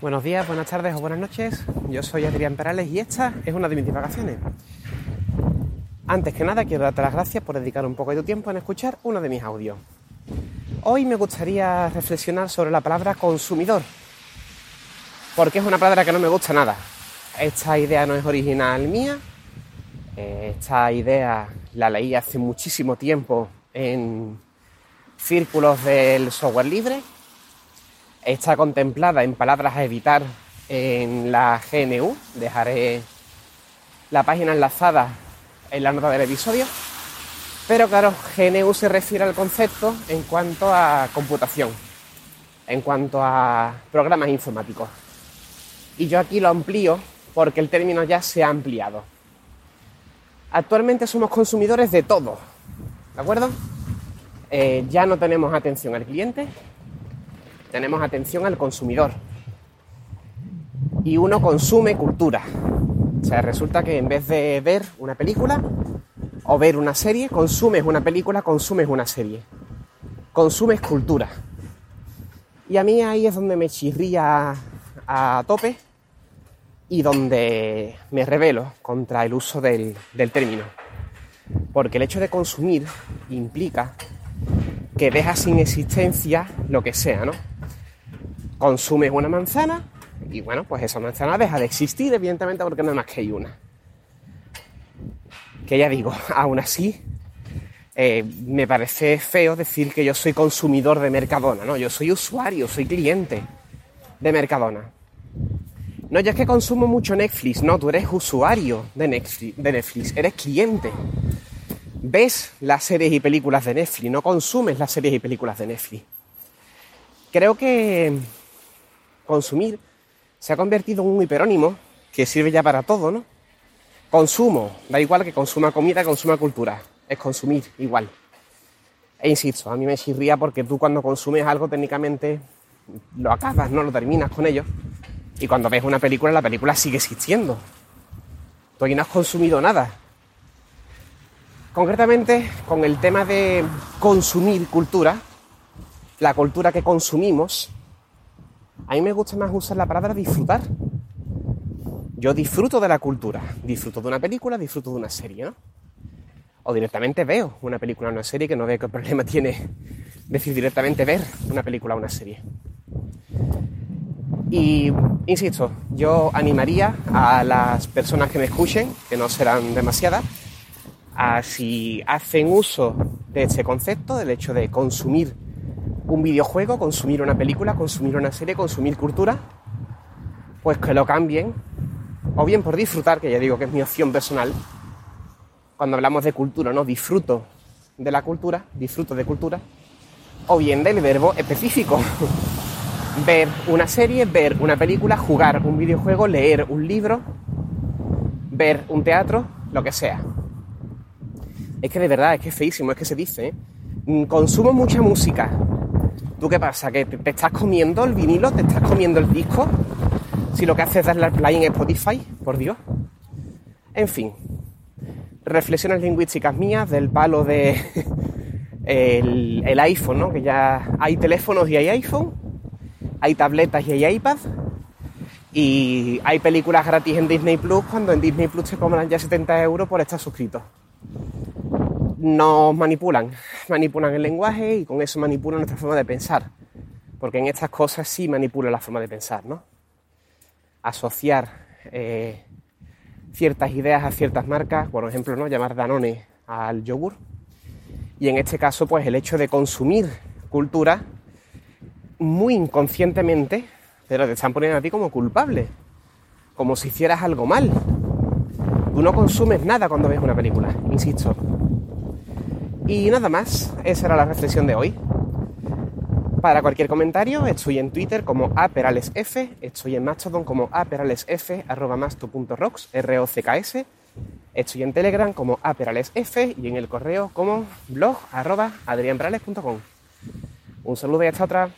Buenos días, buenas tardes o buenas noches. Yo soy Adrián Perales y esta es una de mis divagaciones. Antes que nada, quiero darte las gracias por dedicar un poco de tu tiempo en escuchar uno de mis audios. Hoy me gustaría reflexionar sobre la palabra consumidor, porque es una palabra que no me gusta nada. Esta idea no es original mía, esta idea la leí hace muchísimo tiempo en círculos del software libre, está contemplada en palabras a evitar en la GNU, dejaré la página enlazada en la nota del episodio. Pero claro, GNU se refiere al concepto en cuanto a computación, en cuanto a programas informáticos. Y yo aquí lo amplío porque el término ya se ha ampliado. Actualmente somos consumidores de todo, ¿de acuerdo? Eh, ya no tenemos atención al cliente, tenemos atención al consumidor. Y uno consume cultura. O sea, resulta que en vez de ver una película o ver una serie, consumes una película, consumes una serie. Consumes cultura. Y a mí ahí es donde me chirría a tope y donde me revelo contra el uso del, del término. Porque el hecho de consumir implica que deja sin existencia lo que sea, ¿no? Consumes una manzana y bueno, pues esa manzana deja de existir, evidentemente, porque no hay más que hay una. Que ya digo, aún así, eh, me parece feo decir que yo soy consumidor de Mercadona, ¿no? Yo soy usuario, soy cliente de Mercadona. No, ya es que consumo mucho Netflix, no, tú eres usuario de Netflix, de Netflix, eres cliente. Ves las series y películas de Netflix, no consumes las series y películas de Netflix. Creo que consumir se ha convertido en un hiperónimo que sirve ya para todo, ¿no? Consumo, da igual que consuma comida, consuma cultura, es consumir igual. E insisto, a mí me chirría porque tú cuando consumes algo técnicamente lo acabas, no lo terminas con ello. Y cuando ves una película, la película sigue existiendo. Tú aquí no has consumido nada. Concretamente, con el tema de consumir cultura, la cultura que consumimos, a mí me gusta más usar la palabra disfrutar. Yo disfruto de la cultura, disfruto de una película, disfruto de una serie, ¿no? O directamente veo una película o una serie que no veo qué problema tiene decir directamente ver una película o una serie. Y insisto, yo animaría a las personas que me escuchen, que no serán demasiadas, a si hacen uso de este concepto, del hecho de consumir un videojuego, consumir una película, consumir una serie, consumir cultura, pues que lo cambien, o bien por disfrutar, que ya digo que es mi opción personal, cuando hablamos de cultura, ¿no? Disfruto de la cultura, disfruto de cultura, o bien del verbo específico. ver una serie, ver una película, jugar un videojuego, leer un libro, ver un teatro, lo que sea. Es que de verdad, es que es feísimo, es que se dice, ¿eh? consumo mucha música, ¿Tú qué pasa? ¿Que te, estás comiendo el vinilo? ¿Te estás comiendo el disco? Si lo que haces es darle al play en Spotify, por Dios. En fin, reflexiones lingüísticas mías del palo de el, iPhone, ¿no? Que ya hay teléfonos y hay iPhone, hay tabletas y hay iPad, y hay películas gratis en Disney Plus cuando en Disney Plus te cobran ya 70 euros por estar suscrito nos manipulan, manipulan el lenguaje y con eso manipulan nuestra forma de pensar. Porque en estas cosas sí manipula la forma de pensar, ¿no? Asociar eh, ciertas ideas a ciertas marcas, por ejemplo, ¿no? Llamar Danone al yogur. Y en este caso, pues el hecho de consumir cultura muy inconscientemente, pero te están poniendo a ti como culpable, como si hicieras algo mal. Tú no consumes nada cuando ves una película, insisto, y nada más, esa era la reflexión de hoy. Para cualquier comentario, estoy en Twitter como aperalesf, estoy en Mastodon como aperalesf, arroba masto.rocks, r o c k s estoy en Telegram como aperalesf y en el correo como blog arroba. Un saludo y hasta otra.